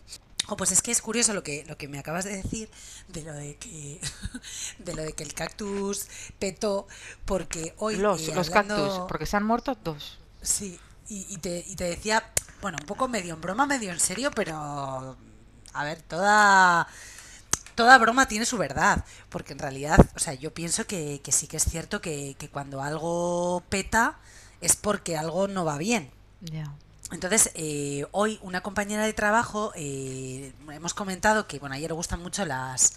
Oh, pues es que es curioso lo que, lo que me acabas de decir de lo de que de lo de que el cactus petó porque hoy Los, eh, los hablando- cactus, porque se han muerto dos. Sí, y, y te, y te decía, bueno, un poco medio en broma, medio en serio, pero a ver, toda toda broma tiene su verdad, porque en realidad, o sea, yo pienso que, que sí que es cierto que, que cuando algo peta es porque algo no va bien. Ya. Entonces, eh, hoy una compañera de trabajo, eh, hemos comentado que, bueno, a ella le gustan mucho las,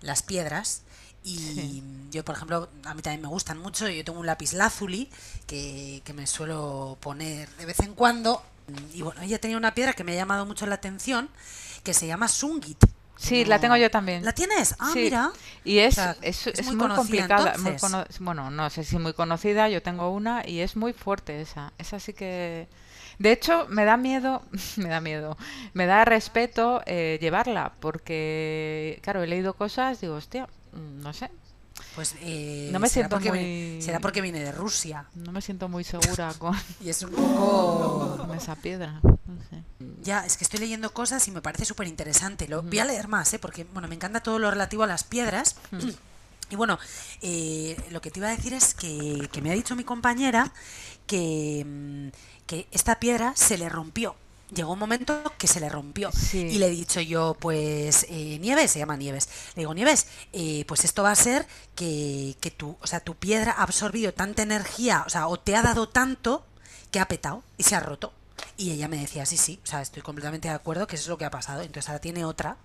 las piedras. Y Sí. yo, por ejemplo, a mí también me gustan mucho. Yo tengo un lápiz lazuli que, que me suelo poner de vez en cuando. Y bueno, ella tenía una piedra que me ha llamado mucho la atención, que se llama Sungit. Sí, No- la tengo yo también. ¿La tienes? Ah, Sí, mira. Y es, O sea, es, es es muy muy, complicada. muy bueno, no sé si muy conocida, yo tengo una y es muy fuerte esa. Esa sí que... De hecho, me da miedo, me da miedo, me da respeto eh, llevarla, porque, claro, he leído cosas, digo, hostia, mm, no sé, Pues eh, No me será siento porque muy- viene- será porque viene de Rusia. no me siento muy segura con, Y es un poco... con esa piedra. No sé. Ya, es que estoy leyendo cosas y me parece súper interesante. Lo voy a leer más, ¿eh? porque bueno, me encanta todo lo relativo a las piedras. Y bueno, eh, lo que te iba a decir es que, que me ha dicho mi compañera que, mm, que esta piedra se le rompió. Llegó un momento que se le rompió. Sí. Y le he dicho yo, pues, eh, Nieves, se llama Nieves. Le digo, Nieves, eh, pues esto va a ser que, que tu, o sea, tu piedra ha absorbido tanta energía, o sea, o te ha dado tanto que ha petado y se ha roto. Y ella me decía, sí, sí, o sea, estoy completamente de acuerdo que eso es lo que ha pasado. Entonces ahora tiene otra.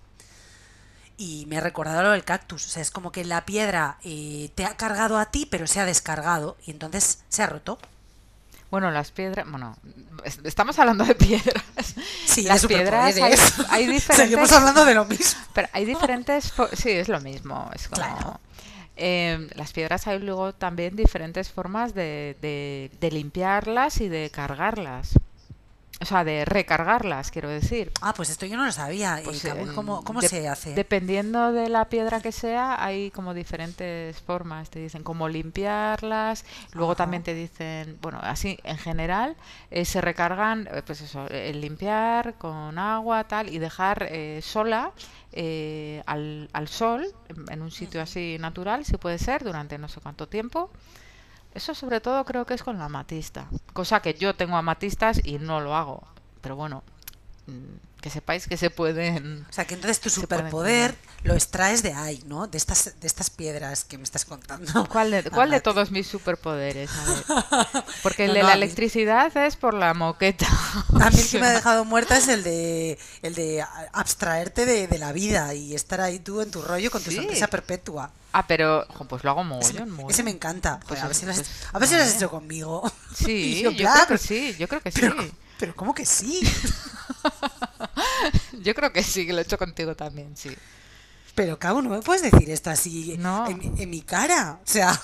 Y me ha recordado lo del cactus. O sea, es como que la piedra eh, te ha cargado a ti, pero se ha descargado. Y entonces se ha roto. Bueno, las piedras, bueno, es- estamos hablando de piedras. Sí, de las piedras hay, diferentes Seguimos hablando de lo mismo. Pero hay diferentes, sí, es lo mismo, es como... Claro. Eh, las piedras hay luego también diferentes formas de, de- de limpiarlas y de cargarlas. O sea, de recargarlas, quiero decir. Ah, pues esto yo no lo sabía. Eh, Pues, eh, ¿Cómo, cómo de- se hace? Dependiendo de la piedra que sea, hay como diferentes formas. Te dicen cómo limpiarlas. Luego Ajá. también te dicen, bueno, así en general eh, se recargan, eh, pues eso, el limpiar con agua, tal, y dejar eh, sola eh, al, al sol, en un sitio así natural, si puede ser, durante no sé cuánto tiempo. Eso sobre todo creo que es con la amatista. Cosa que yo tengo amatistas y no lo hago. Pero bueno, mm, que sepáis que se pueden... O sea, que entonces tu superpoder lo extraes de ahí, ¿no? De estas, de estas piedras que me estás contando. ¿Cuál de, cuál de todos mis superpoderes? A ver. Porque el No, de no, la mí- electricidad es por la moqueta. A mí el que me ha dejado muerta es el de el de abstraerte de, de la vida y estar ahí tú en tu rollo con tu Sí. sonrisa perpetua. Ah, pero pues lo hago Ese, mogollón, ese me encanta. Pues Joder, a ver si lo has, pues, a ver si lo has hecho conmigo. Sí, yo, yo, creo que sí, yo creo que sí. Pero, pero ¿cómo que sí? Yo creo que sí, que lo he hecho contigo también, sí. Pero, cabo, no me puedes decir esto así No. en, mi- en mi cara. O sea,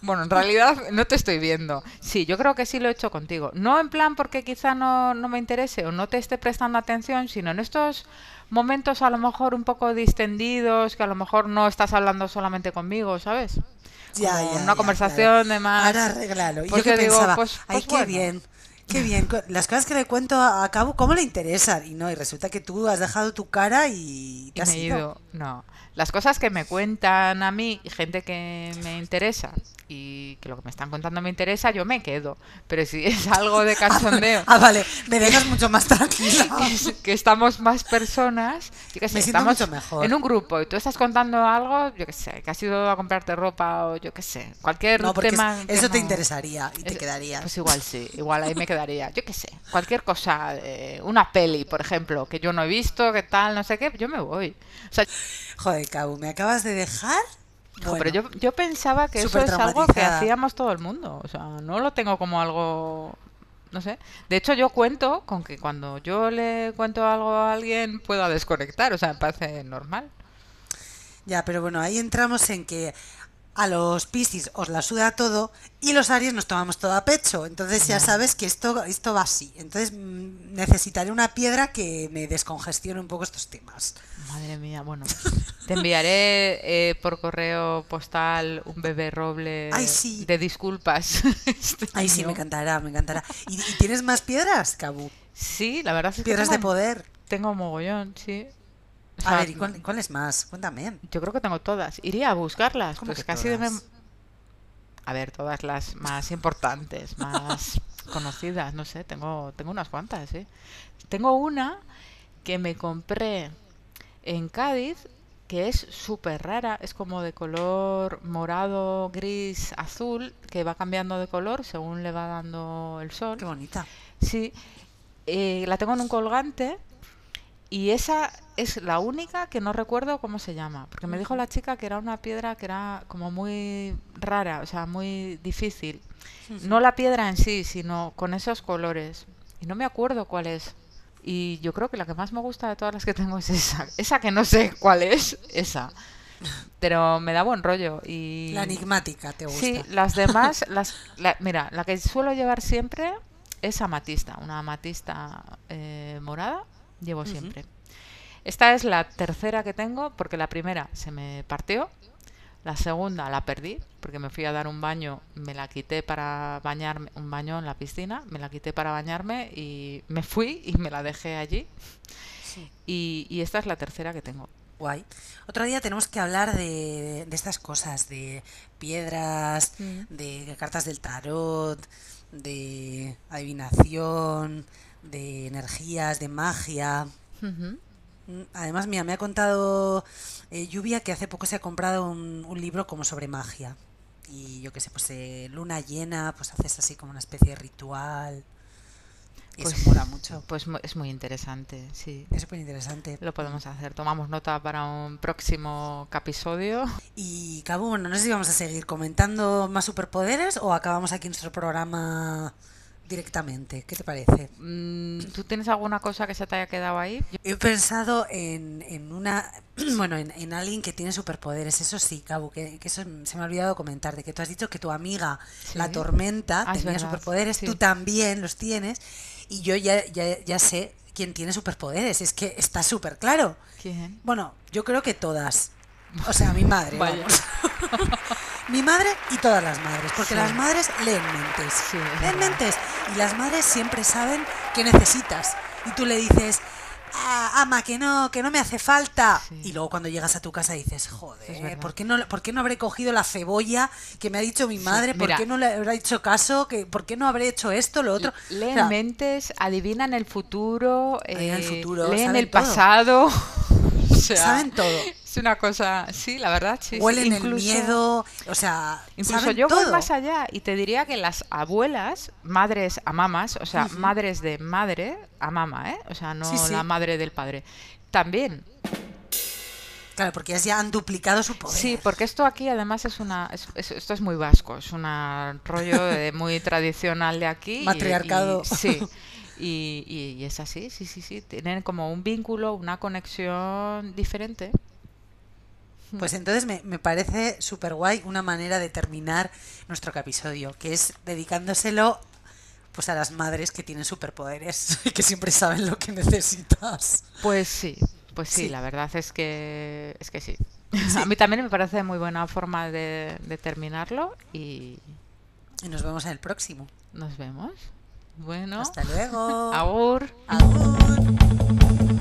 Bueno, en realidad no te estoy viendo. Sí, yo creo que sí lo he hecho contigo. No en plan porque quizá no, no me interese o no te esté prestando atención, sino en estos momentos a lo mejor un poco distendidos, que a lo mejor no estás hablando solamente conmigo, ¿sabes? ya, Como ya, una ya, conversación claro. de más... Ahora arréglalo. Y yo que digo, pensaba, pues- ay, pues qué bueno. bien. Qué bien, las cosas que le cuento a Cabo, ¿cómo le interesan? Y no, y resulta que tú has dejado tu cara y te has ido. ido. No. Las cosas que me cuentan a mí, y gente que me interesa y que lo que me están contando me interesa, yo me quedo. Pero si es algo de cachondeo, Ah, vale, me dejas mucho más tranquila. que, que estamos más personas, yo qué sé, Me estamos mucho mejor. en un grupo y tú estás contando algo, yo qué sé, que has ido a comprarte ropa o yo qué sé, cualquier No, tema. es- que eso te interesaría y te es- quedarías. Pues igual sí, igual ahí me quedaría. Yo qué sé, cualquier cosa, eh, una peli, por ejemplo, que yo no he visto, que tal, no sé qué, yo me voy. O sea, Joder, ¿me acabas de dejar? Bueno, pero yo, yo pensaba que eso es algo que hacíamos todo el mundo. O sea, no lo tengo como algo. No sé. De hecho, yo cuento con que cuando yo le cuento algo a alguien pueda desconectar. O sea, me parece normal. Ya, pero bueno, ahí entramos en que a los Piscis os la suda todo y los Aries nos tomamos todo a pecho. Entonces ya sabes que esto, esto va así. Entonces mm, necesitaré una piedra que me descongestione un poco estos temas. Madre mía, bueno. Te enviaré eh, por correo postal un bebé roble Ay, sí. de disculpas. este Ay, sí, me encantará, me encantará. ¿Y, y tienes más piedras, Cabu? Sí, la verdad es que Piedras de poder. tengo mogollón, sí. A ver, ¿y cuál- cuáles más? Cuéntame. Yo creo que tengo todas. Iría a buscarlas. ¿Cómo Pues casi de todas? mem- A ver, todas las más importantes, más conocidas, no sé, tengo, tengo unas cuantas, ¿sí? Tengo una que me compré en Cádiz, que es súper rara, es como de color morado, gris, azul, que va cambiando de color según le va dando el sol. Qué bonita. Sí, eh, la tengo en un colgante y esa es la única que no recuerdo cómo se llama, porque me dijo la chica que era una piedra que era como muy rara, o sea, muy difícil. No la piedra en sí, sino con esos colores. Y no me acuerdo cuál es. Y yo creo que la que más me gusta de todas las que tengo es esa. Esa que no sé cuál es, esa. Pero me da buen rollo. Y... La enigmática, ¿te gusta? Sí, las demás, las, la- mira, la que suelo llevar siempre es amatista, una amatista eh, morada, llevo siempre. Esta es la tercera que tengo porque la primera se me partió, la segunda la perdí porque me fui a dar un baño, me la quité para bañarme, un baño en la piscina, me la quité para bañarme y me fui y me la dejé allí. Sí. Y, y esta es la tercera que tengo. Guay. Otro día tenemos que hablar de, de estas cosas, de piedras, Mm. de cartas del tarot, de adivinación, de energías, de magia. Mm, Además, mira, me ha contado eh, Lluvia que hace poco se ha comprado un, un libro como sobre magia. Y yo qué sé, pues eh, luna llena, pues haces así como una especie de ritual. Y Pues- eso mola mucho. Pues es muy interesante, sí. Es súper interesante. Lo podemos hacer. Tomamos nota para un próximo episodio. Y Cabo, bueno, no sé si vamos a seguir comentando más superpoderes o acabamos aquí nuestro programa directamente. ¿Qué te parece? Mm, ¿Tú tienes alguna cosa que se te haya quedado ahí? Yo- He pensado en, en una, bueno, en, en alguien que tiene superpoderes, eso sí, Cabo, que, que eso se me ha olvidado comentar, de que tú has dicho que tu amiga, Sí. la tormenta, Ah, tenía superpoderes, sí. tú también los tienes, y yo ya, ya, ya sé quién tiene superpoderes, es que está súper claro. ¿Quién? Bueno, yo creo que todas. O sea, mi madre, Vaya. vamos. mi madre y todas las madres, porque Sí. las madres leen mentes. Sí, leen mentes. Y las madres siempre saben qué necesitas. Y tú le dices, "Ah, ama, que no, que no me hace falta. Sí. Y luego cuando llegas a tu casa dices, Es joder. ¿por qué, no, ¿por qué no habré cogido la cebolla que me ha dicho mi madre? ¿Por mira. qué no le habrá hecho caso? ¿Que, ¿Por qué no habré hecho esto, lo otro? O Leen sea, mentes, adivinan el futuro, Adivinan el eh, futuro, leen el todo. pasado. o sea, saben todo. Una cosa, sí, la verdad, sí. sí, Huelen incluso- el miedo, o sea, Incluso yo voy todo. más allá y te diría que las abuelas, madres a mamás, o sea, madres de madre a mamá, ¿eh? O sea, no Sí, sí. la madre del padre. También. Claro, porque ellas ya han duplicado su poder. Sí, porque esto aquí además es una. es- es- esto es muy vasco, es un rollo de- muy tradicional de aquí. y- Matriarcado. y- sí. Y, y- y es así, sí, sí, sí. Tienen como un vínculo, una conexión diferente. Pues entonces me, me parece súper guay una manera de terminar nuestro episodio, que es dedicándoselo pues a las madres que tienen superpoderes y que siempre saben lo que necesitas. Pues sí, pues sí, Sí. la verdad es que es que sí. A mí también me parece muy buena forma de, de terminarlo y Y nos vemos en el próximo. nos vemos. Bueno, Hasta luego. agur. Agur.